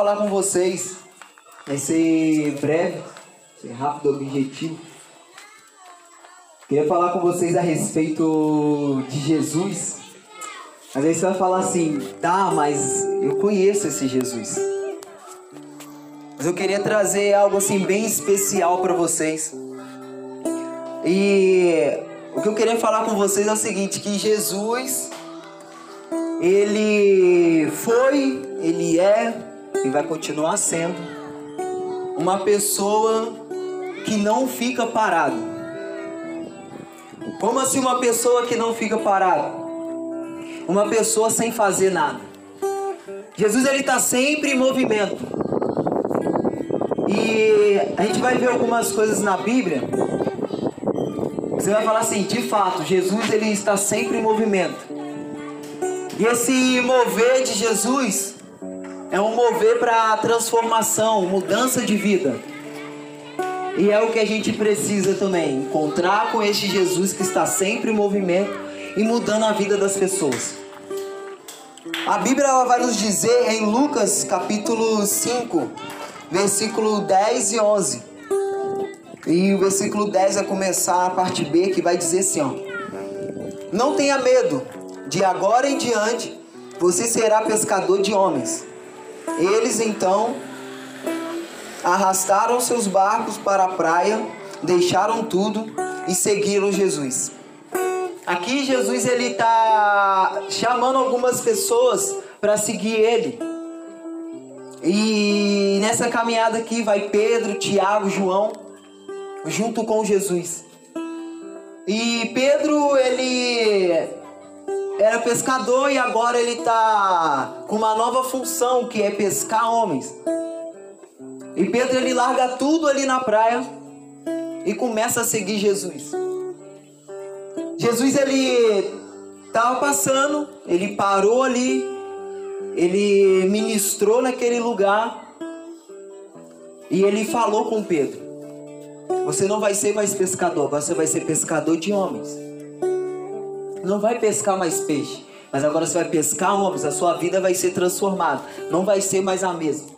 falar com vocês vai ser breve, ser rápido, objetivo. Queria falar com vocês a respeito de Jesus. Às vezes você vai falar assim, tá, mas eu conheço esse Jesus. Mas eu queria trazer algo assim bem especial para vocês. E o que eu queria falar com vocês é o seguinte, que Jesus ele foi, ele é e vai continuar sendo uma pessoa que não fica parado. Como assim uma pessoa que não fica parado? Uma pessoa sem fazer nada. Jesus ele está sempre em movimento. E a gente vai ver algumas coisas na Bíblia. Você vai falar assim, de fato, Jesus ele está sempre em movimento. E esse mover de Jesus é um mover para transformação, mudança de vida. E é o que a gente precisa também, encontrar com este Jesus que está sempre em movimento e mudando a vida das pessoas. A Bíblia ela vai nos dizer em Lucas capítulo 5, versículo 10 e 11. E o versículo 10 vai começar a parte B que vai dizer assim, ó: Não tenha medo, de agora em diante, você será pescador de homens. Eles então arrastaram seus barcos para a praia, deixaram tudo e seguiram Jesus. Aqui Jesus ele está chamando algumas pessoas para seguir ele. E nessa caminhada aqui vai Pedro, Tiago, João, junto com Jesus. E Pedro ele era pescador e agora ele está com uma nova função que é pescar homens. E Pedro ele larga tudo ali na praia e começa a seguir Jesus. Jesus ele estava passando, ele parou ali, ele ministrou naquele lugar e ele falou com Pedro: Você não vai ser mais pescador, você vai ser pescador de homens não vai pescar mais peixe, mas agora você vai pescar homens, a sua vida vai ser transformada, não vai ser mais a mesma.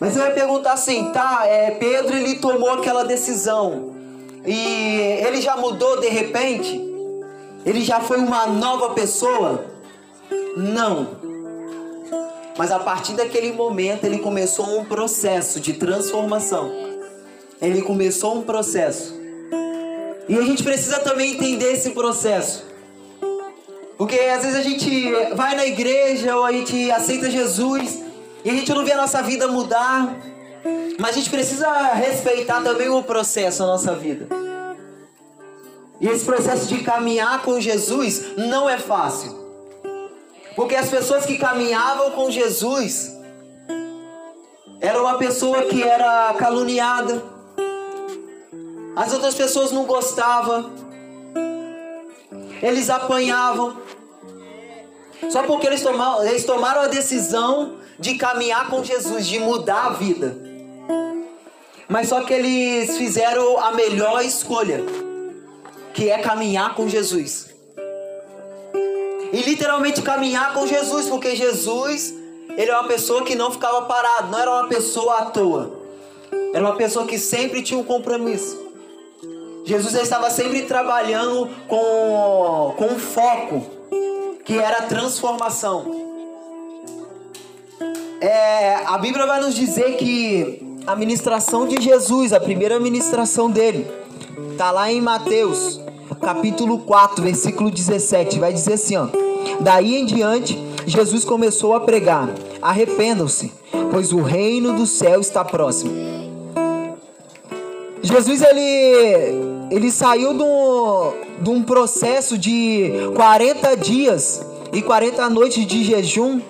Mas você vai perguntar assim, tá, é, Pedro ele tomou aquela decisão e ele já mudou de repente? Ele já foi uma nova pessoa? Não. Mas a partir daquele momento ele começou um processo de transformação. Ele começou um processo e a gente precisa também entender esse processo. Porque às vezes a gente vai na igreja ou a gente aceita Jesus e a gente não vê a nossa vida mudar. Mas a gente precisa respeitar também o processo da nossa vida. E esse processo de caminhar com Jesus não é fácil. Porque as pessoas que caminhavam com Jesus era uma pessoa que era caluniada as outras pessoas não gostavam. Eles apanhavam. Só porque eles tomaram, eles tomaram a decisão de caminhar com Jesus, de mudar a vida. Mas só que eles fizeram a melhor escolha, que é caminhar com Jesus. E literalmente caminhar com Jesus, porque Jesus, ele é uma pessoa que não ficava parado, não era uma pessoa à toa. Era uma pessoa que sempre tinha um compromisso. Jesus estava sempre trabalhando com, com um foco, que era a transformação. É, a Bíblia vai nos dizer que a ministração de Jesus, a primeira ministração dele, está lá em Mateus, capítulo 4, versículo 17. Vai dizer assim: ó, Daí em diante, Jesus começou a pregar: Arrependam-se, pois o reino do céu está próximo. Jesus ele ele saiu de um processo de 40 dias e 40 noites de jejum.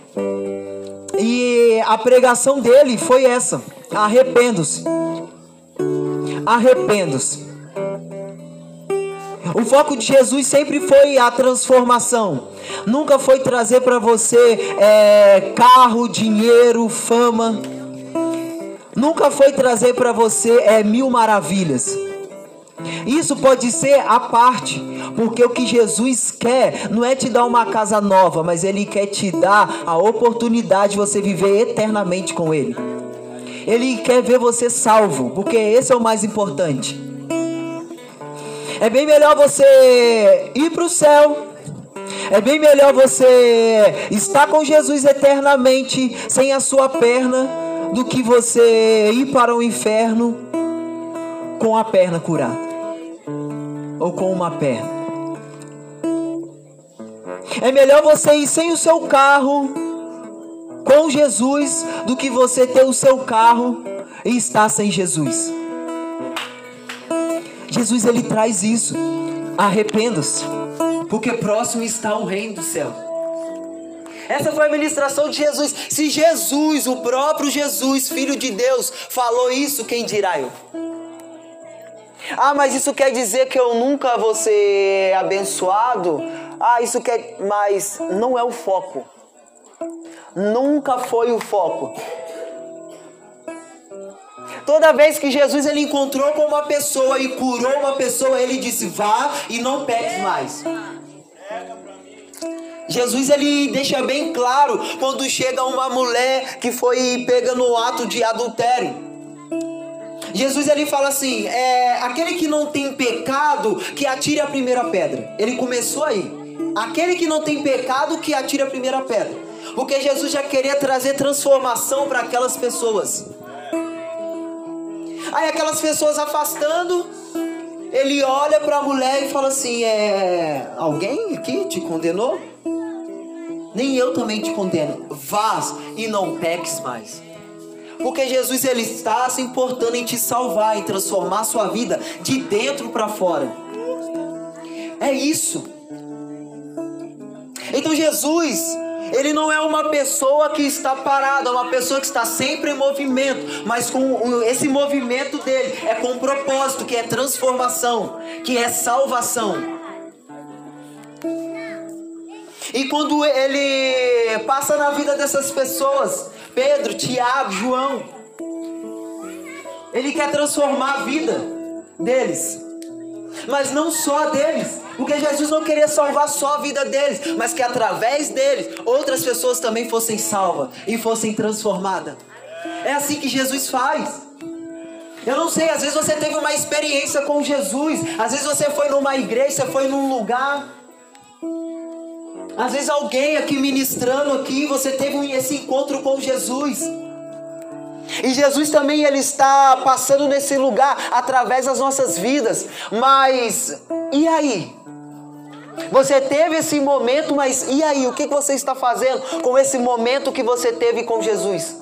E a pregação dele foi essa: arrependo-se. Arrependo-se. O foco de Jesus sempre foi a transformação. Nunca foi trazer para você é, carro, dinheiro, fama. Nunca foi trazer para você é, mil maravilhas. Isso pode ser a parte, porque o que Jesus quer não é te dar uma casa nova, mas Ele quer te dar a oportunidade de você viver eternamente com Ele. Ele quer ver você salvo, porque esse é o mais importante. É bem melhor você ir para o céu. É bem melhor você estar com Jesus eternamente sem a sua perna do que você ir para o inferno com a perna curada ou com uma perna. É melhor você ir sem o seu carro com Jesus do que você ter o seu carro e estar sem Jesus. Jesus ele traz isso. Arrependa-se, porque próximo está o reino do céu. Essa foi a ministração de Jesus. Se Jesus, o próprio Jesus, filho de Deus, falou isso, quem dirá eu? Ah, mas isso quer dizer que eu nunca vou ser abençoado? Ah, isso quer. Mas não é o foco. Nunca foi o foco. Toda vez que Jesus ele encontrou com uma pessoa e curou uma pessoa, ele disse: vá e não peques mais. Jesus ele deixa bem claro quando chega uma mulher que foi pega no ato de adultério. Jesus ele fala assim: é, aquele que não tem pecado, que atire a primeira pedra. Ele começou aí. Aquele que não tem pecado, que atire a primeira pedra. Porque Jesus já queria trazer transformação para aquelas pessoas. Aí aquelas pessoas afastando, ele olha para a mulher e fala assim: é, alguém aqui te condenou? Nem eu também te condeno. Vás e não peques mais. Porque Jesus ele está se importando em te salvar, em transformar a sua vida de dentro para fora. É isso. Então Jesus, ele não é uma pessoa que está parada, é uma pessoa que está sempre em movimento, mas com esse movimento dele é com um propósito, que é transformação, que é salvação. E quando ele passa na vida dessas pessoas, Pedro, Tiago, João. Ele quer transformar a vida deles. Mas não só deles. Porque Jesus não queria salvar só a vida deles, mas que através deles outras pessoas também fossem salvas e fossem transformadas. É assim que Jesus faz. Eu não sei, às vezes você teve uma experiência com Jesus, às vezes você foi numa igreja, foi num lugar às vezes alguém aqui ministrando aqui, você teve esse encontro com Jesus. E Jesus também ele está passando nesse lugar através das nossas vidas. Mas e aí? Você teve esse momento, mas e aí? O que você está fazendo com esse momento que você teve com Jesus?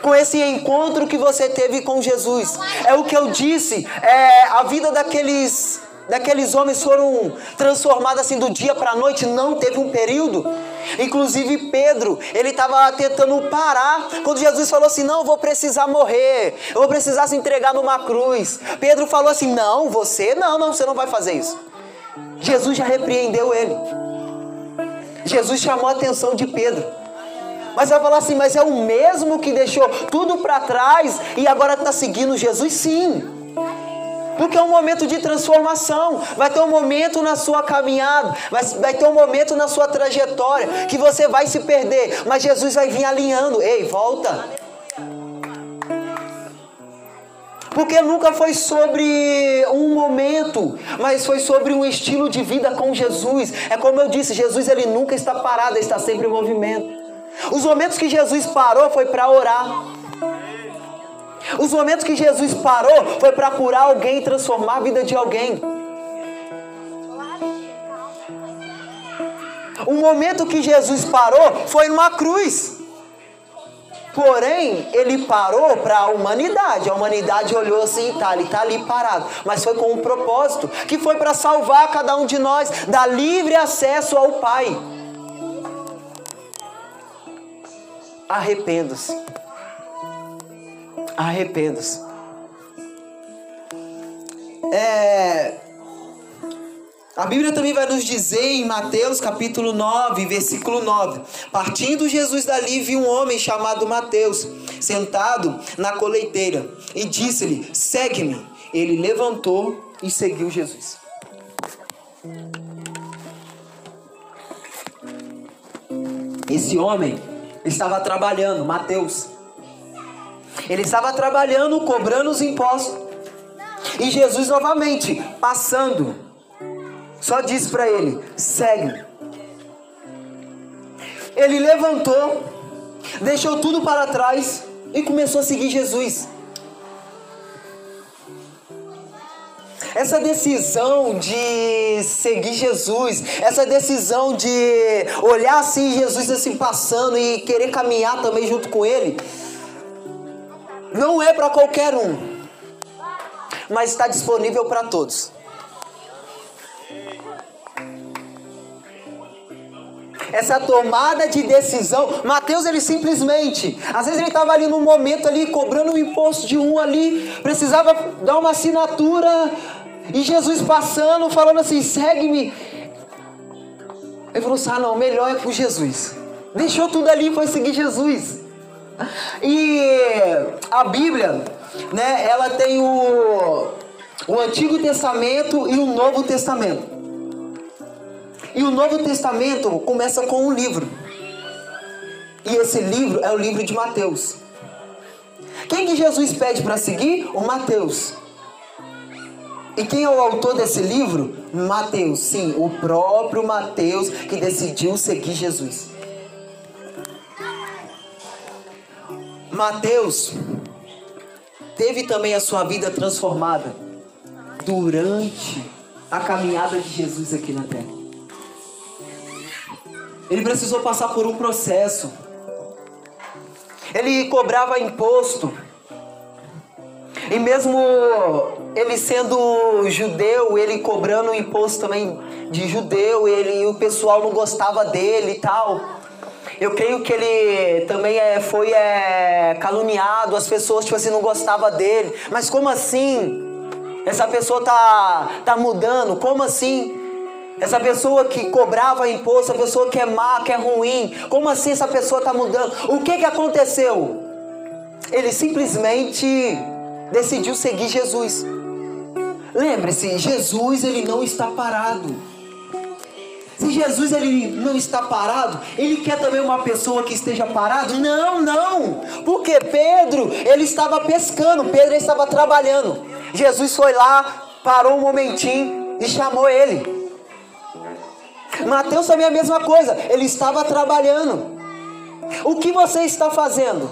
Com esse encontro que você teve com Jesus. É o que eu disse. É a vida daqueles daqueles homens foram transformados assim do dia para a noite, não teve um período. Inclusive Pedro, ele estava tentando parar quando Jesus falou assim: Não, vou precisar morrer, eu vou precisar se entregar numa cruz. Pedro falou assim: Não, você não, não, você não vai fazer isso. Jesus já repreendeu ele. Jesus chamou a atenção de Pedro. Mas vai falar assim: Mas é o mesmo que deixou tudo para trás e agora está seguindo Jesus? Sim. Porque é um momento de transformação. Vai ter um momento na sua caminhada, vai, ter um momento na sua trajetória que você vai se perder, mas Jesus vai vir alinhando. Ei, volta. Porque nunca foi sobre um momento, mas foi sobre um estilo de vida com Jesus. É como eu disse, Jesus ele nunca está parado, ele está sempre em movimento. Os momentos que Jesus parou foi para orar. Os momentos que Jesus parou foi para curar alguém e transformar a vida de alguém. O momento que Jesus parou foi numa cruz. Porém, ele parou para a humanidade. A humanidade olhou assim, tá, ele está ali parado. Mas foi com um propósito, que foi para salvar cada um de nós, dar livre acesso ao Pai. Arrependa-se arrependa-se. É... A Bíblia também vai nos dizer em Mateus capítulo 9, versículo 9: Partindo Jesus dali, viu um homem chamado Mateus, sentado na coleiteira, e disse-lhe: Segue-me. Ele levantou e seguiu Jesus. Esse homem estava trabalhando, Mateus. Ele estava trabalhando, cobrando os impostos. E Jesus novamente, passando, só disse para ele: segue. Ele levantou, deixou tudo para trás e começou a seguir Jesus. Essa decisão de seguir Jesus, essa decisão de olhar assim Jesus assim passando e querer caminhar também junto com ele, não é para qualquer um, mas está disponível para todos. essa tomada de decisão. Mateus, ele simplesmente, às vezes ele estava ali num momento ali, cobrando o imposto de um ali, precisava dar uma assinatura, e Jesus passando, falando assim: segue-me. Ele falou assim: ah, não, melhor é com Jesus. Deixou tudo ali e foi seguir Jesus. E a Bíblia, né, ela tem o, o Antigo Testamento e o Novo Testamento. E o Novo Testamento começa com um livro. E esse livro é o livro de Mateus. Quem que Jesus pede para seguir? O Mateus. E quem é o autor desse livro? Mateus, sim, o próprio Mateus que decidiu seguir Jesus. Mateus teve também a sua vida transformada durante a caminhada de Jesus aqui na terra. Ele precisou passar por um processo. Ele cobrava imposto. E mesmo ele sendo judeu, ele cobrando imposto também de judeu, ele o pessoal não gostava dele e tal. Eu creio que ele também é, foi é, caluniado, as pessoas tipo assim não gostavam dele. Mas como assim? Essa pessoa tá tá mudando? Como assim? Essa pessoa que cobrava imposto, a pessoa que é má, que é ruim, como assim essa pessoa está mudando? O que que aconteceu? Ele simplesmente decidiu seguir Jesus. Lembre-se, Jesus ele não está parado. Se Jesus ele não está parado, ele quer também uma pessoa que esteja parado? Não, não. Porque Pedro, ele estava pescando, Pedro estava trabalhando. Jesus foi lá, parou um momentinho e chamou ele. Mateus também é a mesma coisa, ele estava trabalhando. O que você está fazendo?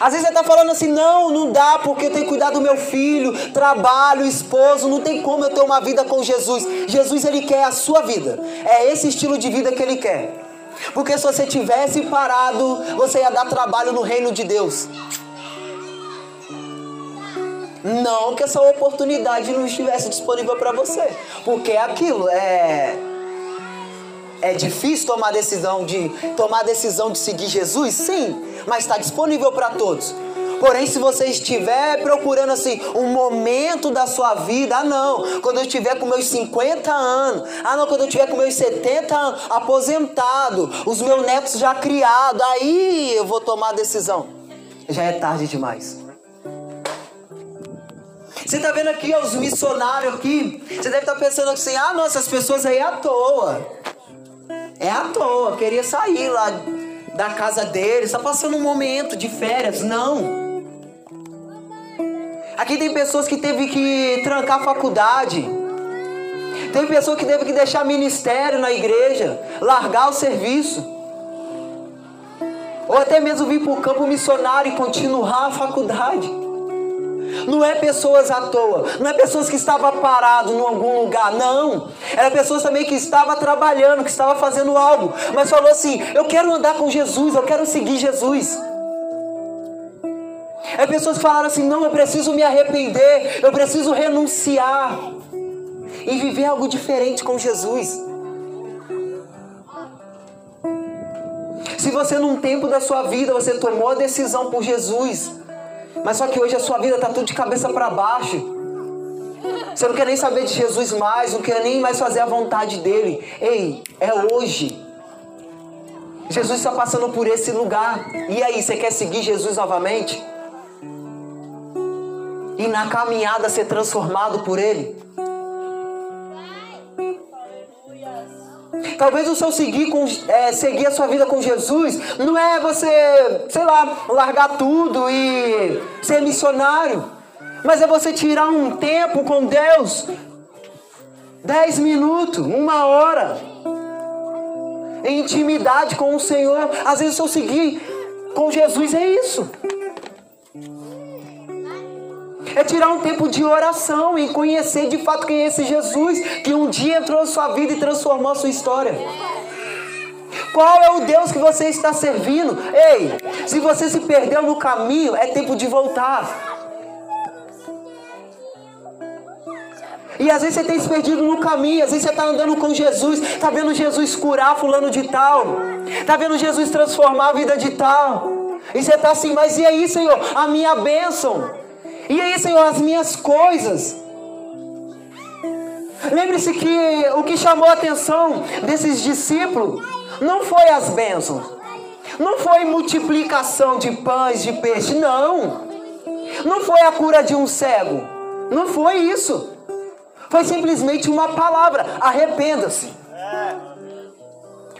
Às vezes você está falando assim, não, não dá porque eu tenho que cuidar do meu filho, trabalho, esposo, não tem como eu ter uma vida com Jesus. Jesus ele quer a sua vida. É esse estilo de vida que ele quer. Porque se você tivesse parado, você ia dar trabalho no reino de Deus. Não que essa oportunidade não estivesse disponível para você, porque é aquilo é é difícil tomar decisão de tomar decisão de seguir Jesus? Sim, mas está disponível para todos. Porém, se você estiver procurando assim um momento da sua vida, ah não, quando eu estiver com meus 50 anos, ah não, quando eu estiver com meus 70 anos, aposentado, os meus netos já criados, aí eu vou tomar a decisão. Já é tarde demais. Você está vendo aqui os missionários aqui? Você deve estar tá pensando assim: ah, não, essas pessoas aí à toa. É à toa, queria sair lá da casa dele, está passando um momento de férias. Não. Aqui tem pessoas que teve que trancar a faculdade. Tem pessoas que teve que deixar ministério na igreja, largar o serviço. Ou até mesmo vir para o campo missionário e continuar a faculdade. Não é pessoas à toa, não é pessoas que estavam parados em algum lugar, não. Era pessoas também que estavam trabalhando, que estavam fazendo algo, mas falou assim: eu quero andar com Jesus, eu quero seguir Jesus. É pessoas que falaram assim: não, eu preciso me arrepender, eu preciso renunciar e viver algo diferente com Jesus. Se você num tempo da sua vida você tomou a decisão por Jesus, mas só que hoje a sua vida está tudo de cabeça para baixo. Você não quer nem saber de Jesus mais, não quer nem mais fazer a vontade dele. Ei, é hoje. Jesus está passando por esse lugar. E aí, você quer seguir Jesus novamente? E na caminhada ser transformado por Ele? Talvez o seu seguir, com, é, seguir a sua vida com Jesus não é você, sei lá, largar tudo e ser missionário. Mas é você tirar um tempo com Deus. Dez minutos, uma hora. Em intimidade com o Senhor. Às vezes o seu seguir com Jesus é isso. É tirar um tempo de oração e conhecer de fato quem é esse Jesus que um dia entrou na sua vida e transformou a sua história. Qual é o Deus que você está servindo? Ei, se você se perdeu no caminho, é tempo de voltar. E às vezes você tem se perdido no caminho, às vezes você está andando com Jesus, está vendo Jesus curar fulano de tal, está vendo Jesus transformar a vida de tal. E você está assim, mas e aí, Senhor? A minha bênção. E aí, Senhor, as minhas coisas. Lembre-se que o que chamou a atenção desses discípulos não foi as bênçãos, não foi multiplicação de pães, de peixe, não. Não foi a cura de um cego, não foi isso. Foi simplesmente uma palavra: arrependa-se.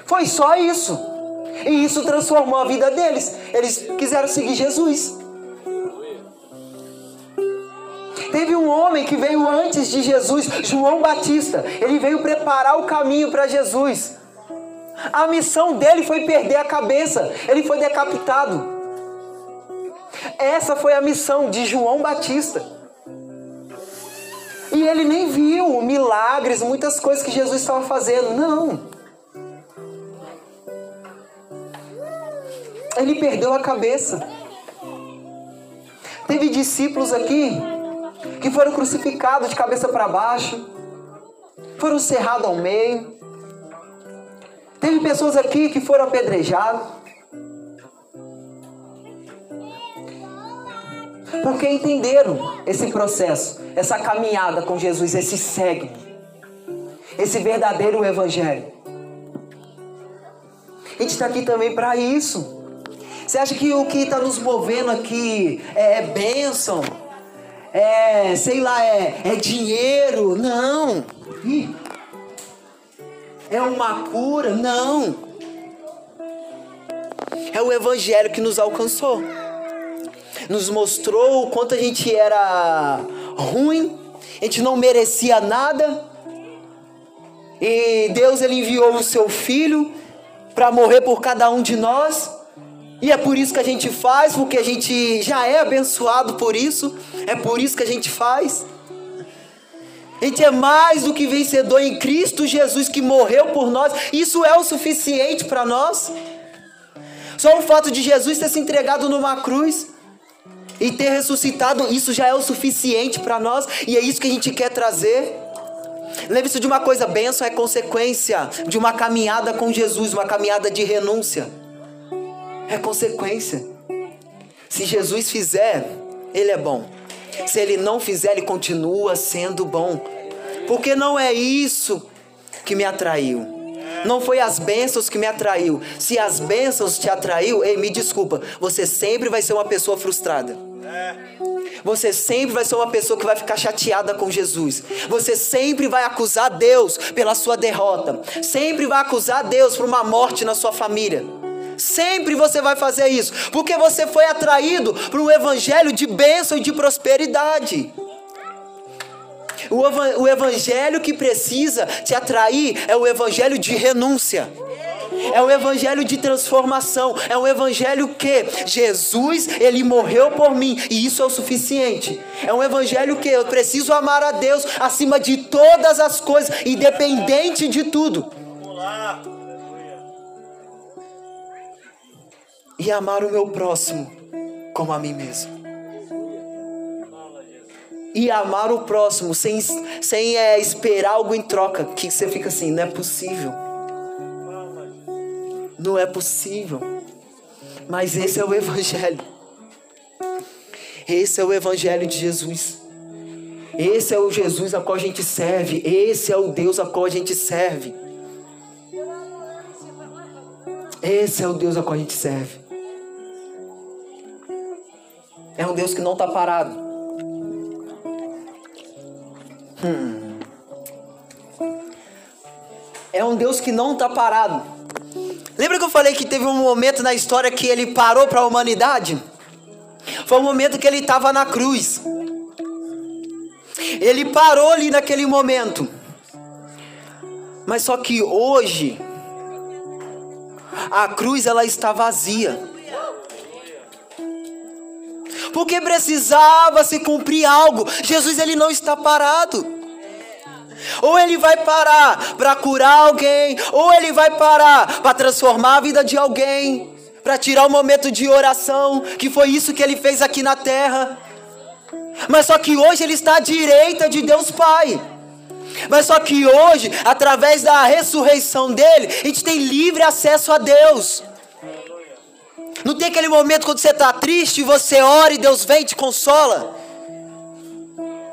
Foi só isso. E isso transformou a vida deles. Eles quiseram seguir Jesus. Teve um homem que veio antes de Jesus, João Batista. Ele veio preparar o caminho para Jesus. A missão dele foi perder a cabeça. Ele foi decapitado. Essa foi a missão de João Batista. E ele nem viu milagres, muitas coisas que Jesus estava fazendo. Não. Ele perdeu a cabeça. Teve discípulos aqui que foram crucificados de cabeça para baixo, foram cerrados ao meio. Teve pessoas aqui que foram apedrejadas. Porque entenderam esse processo, essa caminhada com Jesus, esse segue, esse verdadeiro evangelho. A gente está aqui também para isso. Você acha que o que está nos movendo aqui é, é bênção? É, sei lá, é, é dinheiro. Não. É uma cura. Não. É o Evangelho que nos alcançou. Nos mostrou o quanto a gente era ruim, a gente não merecia nada. E Deus ele enviou o seu filho para morrer por cada um de nós. E é por isso que a gente faz, porque a gente já é abençoado por isso. É por isso que a gente faz. A gente é mais do que vencedor em Cristo Jesus que morreu por nós. Isso é o suficiente para nós. Só o fato de Jesus ter se entregado numa cruz e ter ressuscitado, isso já é o suficiente para nós. E é isso que a gente quer trazer. Lembre-se de uma coisa: bênção é consequência de uma caminhada com Jesus, uma caminhada de renúncia é consequência. Se Jesus fizer, ele é bom. Se ele não fizer, ele continua sendo bom. Porque não é isso que me atraiu. Não foi as bênçãos que me atraiu. Se as bênçãos te atraiu, ei, me desculpa, você sempre vai ser uma pessoa frustrada. Você sempre vai ser uma pessoa que vai ficar chateada com Jesus. Você sempre vai acusar Deus pela sua derrota. Sempre vai acusar Deus por uma morte na sua família. Sempre você vai fazer isso, porque você foi atraído para um evangelho de bênção e de prosperidade. O evangelho que precisa te atrair é o evangelho de renúncia. É o evangelho de transformação, é um evangelho que Jesus, ele morreu por mim e isso é o suficiente. É um evangelho que eu preciso amar a Deus acima de todas as coisas, independente de tudo. Vamos lá. E amar o meu próximo como a mim mesmo. E amar o próximo sem, sem é, esperar algo em troca, que você fica assim, não é possível. Não é possível. Mas esse é o Evangelho. Esse é o Evangelho de Jesus. Esse é o Jesus a qual a gente serve. Esse é o Deus a qual a gente serve. Esse é o Deus a qual a gente serve. É um Deus que não está parado. Hum. É um Deus que não está parado. Lembra que eu falei que teve um momento na história que ele parou para a humanidade? Foi o momento que ele estava na cruz. Ele parou ali naquele momento. Mas só que hoje a cruz ela está vazia porque precisava se cumprir algo. Jesus ele não está parado. Ou ele vai parar para curar alguém, ou ele vai parar para transformar a vida de alguém, para tirar o momento de oração, que foi isso que ele fez aqui na terra. Mas só que hoje ele está à direita de Deus Pai. Mas só que hoje, através da ressurreição dele, a gente tem livre acesso a Deus. Não tem aquele momento quando você está triste você ora e Deus vem e te consola.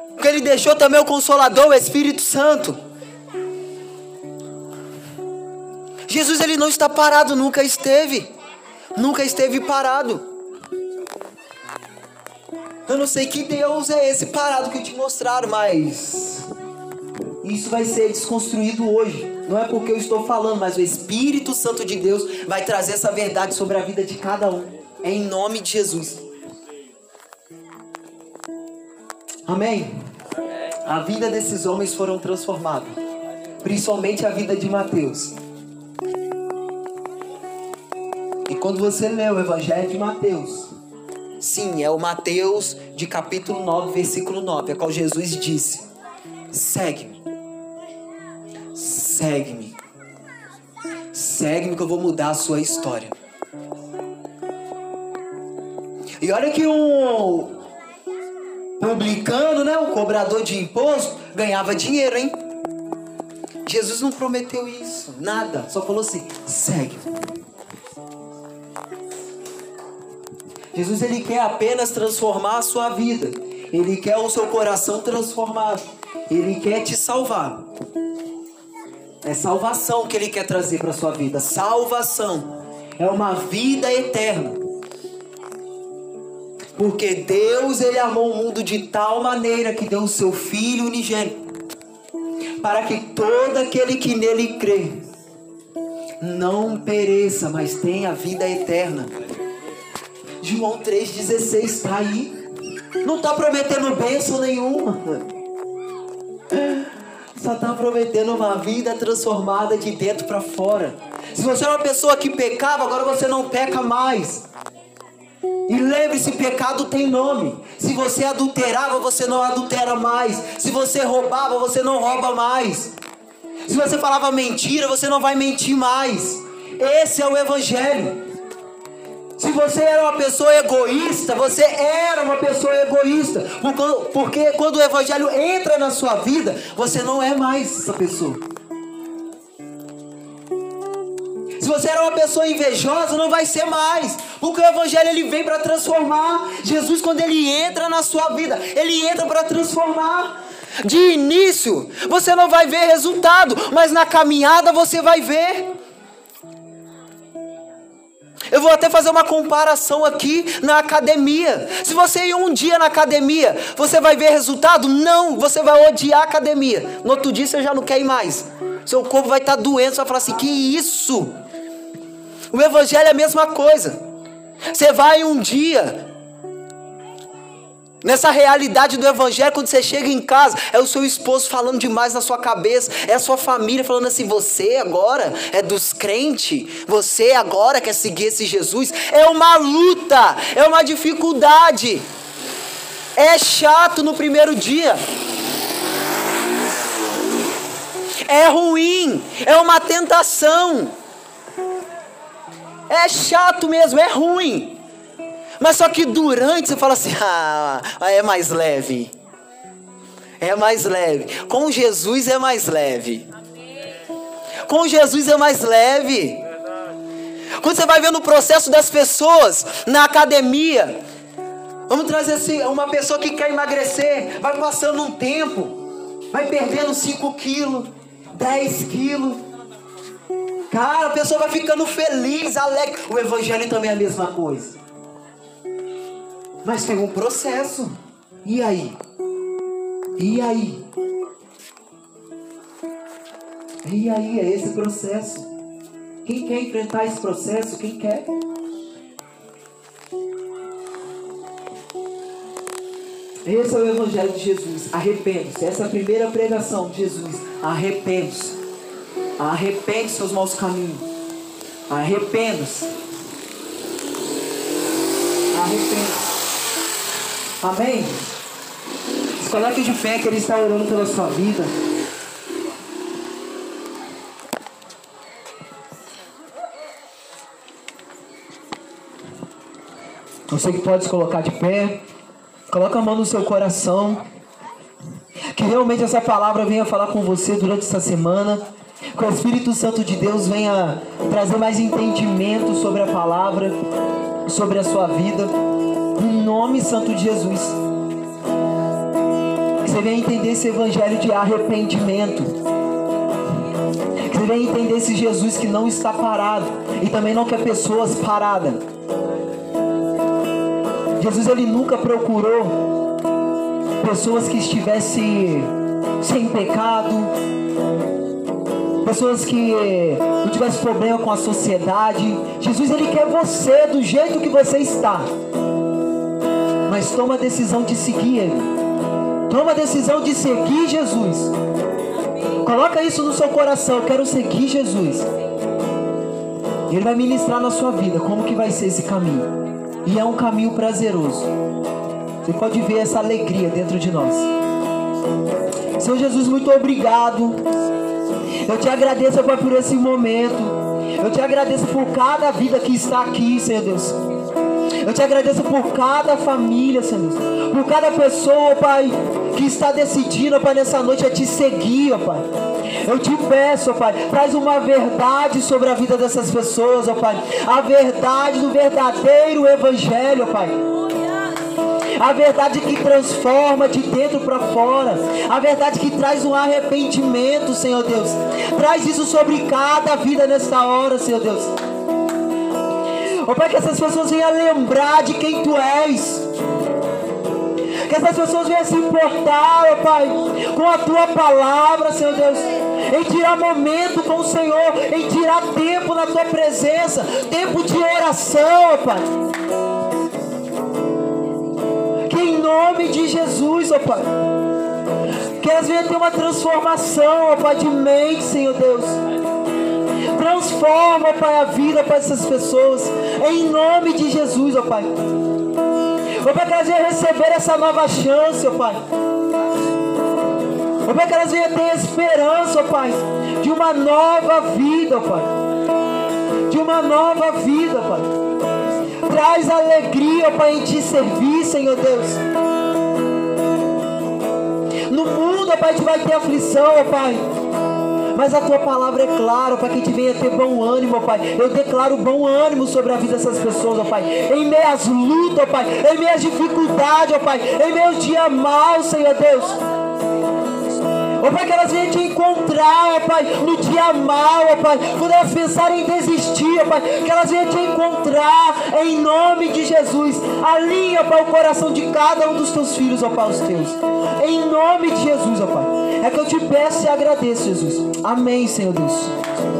Porque Ele deixou também o Consolador, o Espírito Santo. Jesus ele não está parado, nunca esteve. Nunca esteve parado. Eu não sei que Deus é esse parado que te mostraram, mas isso vai ser desconstruído hoje. Não é porque eu estou falando, mas o Espírito Santo de Deus vai trazer essa verdade sobre a vida de cada um. É em nome de Jesus. Amém? A vida desses homens foram transformadas. Principalmente a vida de Mateus. E quando você lê o Evangelho de Mateus, sim, é o Mateus de capítulo 9, versículo 9, é qual Jesus disse: Segue-me Segue-me. Segue-me que eu vou mudar a sua história. E olha que um publicano, né, um cobrador de imposto, ganhava dinheiro, hein? Jesus não prometeu isso, nada, só falou assim: segue. Jesus ele quer apenas transformar a sua vida. Ele quer o seu coração transformado. Ele quer te salvar. É salvação que ele quer trazer para sua vida. Salvação é uma vida eterna. Porque Deus ele amou o mundo de tal maneira que deu o seu filho unigênito para que todo aquele que nele crê não pereça, mas tenha vida eterna. João 3,16 está aí. Não está prometendo bênção nenhuma só está prometendo uma vida transformada de dentro para fora. Se você é uma pessoa que pecava, agora você não peca mais. E lembre-se, pecado tem nome. Se você adulterava, você não adultera mais. Se você roubava, você não rouba mais. Se você falava mentira, você não vai mentir mais. Esse é o evangelho. Se você era uma pessoa egoísta, você era uma pessoa egoísta. Porque quando o evangelho entra na sua vida, você não é mais essa pessoa. Se você era uma pessoa invejosa, não vai ser mais. Porque o evangelho ele vem para transformar. Jesus quando ele entra na sua vida, ele entra para transformar. De início, você não vai ver resultado, mas na caminhada você vai ver. Eu vou até fazer uma comparação aqui na academia. Se você ir um dia na academia, você vai ver resultado? Não, você vai odiar a academia. No outro dia você já não quer ir mais. Seu corpo vai estar doente, você vai falar assim: que isso? O evangelho é a mesma coisa. Você vai um dia, Nessa realidade do evangelho, quando você chega em casa, é o seu esposo falando demais na sua cabeça, é a sua família falando assim: você agora é dos crentes, você agora quer seguir esse Jesus. É uma luta, é uma dificuldade. É chato no primeiro dia. É ruim, é uma tentação. É chato mesmo, é ruim. Mas só que durante você fala assim: ah, é mais leve. É mais leve. Com Jesus é mais leve. Com Jesus é mais leve. Quando você vai vendo o processo das pessoas na academia, Vamos trazer assim, uma pessoa que quer emagrecer, vai passando um tempo, vai perdendo 5 quilos, 10 quilos. Cara, a pessoa vai ficando feliz, alegre. O evangelho também é a mesma coisa. Mas tem um processo. E aí? E aí? E aí é esse processo. Quem quer enfrentar esse processo? Quem quer? Esse é o Evangelho de Jesus. Arrepende-se. Essa é a primeira pregação de Jesus. Arrepende-se. Arrepende seus maus caminhos. Arrependa-se. Arrependa-se. Amém? Se coloque de pé que Ele está orando pela sua vida. Você que pode se colocar de pé. Coloca a mão no seu coração. Que realmente essa palavra venha falar com você durante essa semana. Que o Espírito Santo de Deus venha trazer mais entendimento sobre a palavra, sobre a sua vida. Nome santo de Jesus. Que você venha entender esse evangelho de arrependimento. Que você venha entender esse Jesus que não está parado e também não quer pessoas paradas. Jesus ele nunca procurou pessoas que estivessem sem pecado, pessoas que não tivessem problema com a sociedade. Jesus ele quer você do jeito que você está. Mas toma a decisão de seguir ele. Toma a decisão de seguir Jesus. Coloca isso no seu coração, eu quero seguir Jesus. Ele vai ministrar na sua vida como que vai ser esse caminho. E é um caminho prazeroso. Você pode ver essa alegria dentro de nós. Senhor Jesus, muito obrigado. Eu te agradeço, Pai, por esse momento. Eu te agradeço por cada vida que está aqui, Senhor Deus. Eu te agradeço por cada família, Senhor. Por cada pessoa, Pai, que está decidindo, Pai, nessa noite a te seguir, ó Pai. Eu te peço, ó Pai, traz uma verdade sobre a vida dessas pessoas, ó Pai. A verdade do verdadeiro Evangelho, ó Pai. A verdade que transforma de dentro para fora. A verdade que traz um arrependimento, Senhor Deus. Traz isso sobre cada vida nesta hora, Senhor Deus. Ó Pai, que essas pessoas venham lembrar de quem Tu és. Que essas pessoas venham se importar, ó Pai, com a Tua palavra, Senhor Deus em tirar momento com o Senhor, em tirar tempo na tua presença, tempo de oração, Pai. Que em nome de Jesus, ó Pai, que elas venham ter uma transformação, ó Pai, de mente, Senhor Deus. Transforma, ó Pai, a vida para essas pessoas, em nome de Jesus, ó Pai. Ó Pai, que elas venham receber essa nova chance, ó Pai. Ó Pai, que elas venham ter esperança, ó Pai, de uma nova vida, ó Pai. De uma nova vida, Pai. Traz alegria, ó Pai, em te servir, Senhor Deus. No mundo, ó Pai, a gente vai ter aflição, ó Pai. Mas a tua palavra é clara, para que gente venha ter bom ânimo, Pai. Eu declaro bom ânimo sobre a vida dessas pessoas, ó Pai. Em meias lutas, ó Pai. Em meias dificuldades, ó Pai. Em meio dia mal, Senhor Deus. Ó Pai, que elas venham te encontrar, ó Pai, no dia mal, ó Pai. Quando elas pensarem em desistir, ó Pai, que elas venham te encontrar em nome de Jesus. Alinha, Pai, o coração de cada um dos teus filhos, ó Pai, os teus. Em nome de Jesus, ó Pai. É que eu te peço e agradeço, Jesus. Amém, Senhor Deus.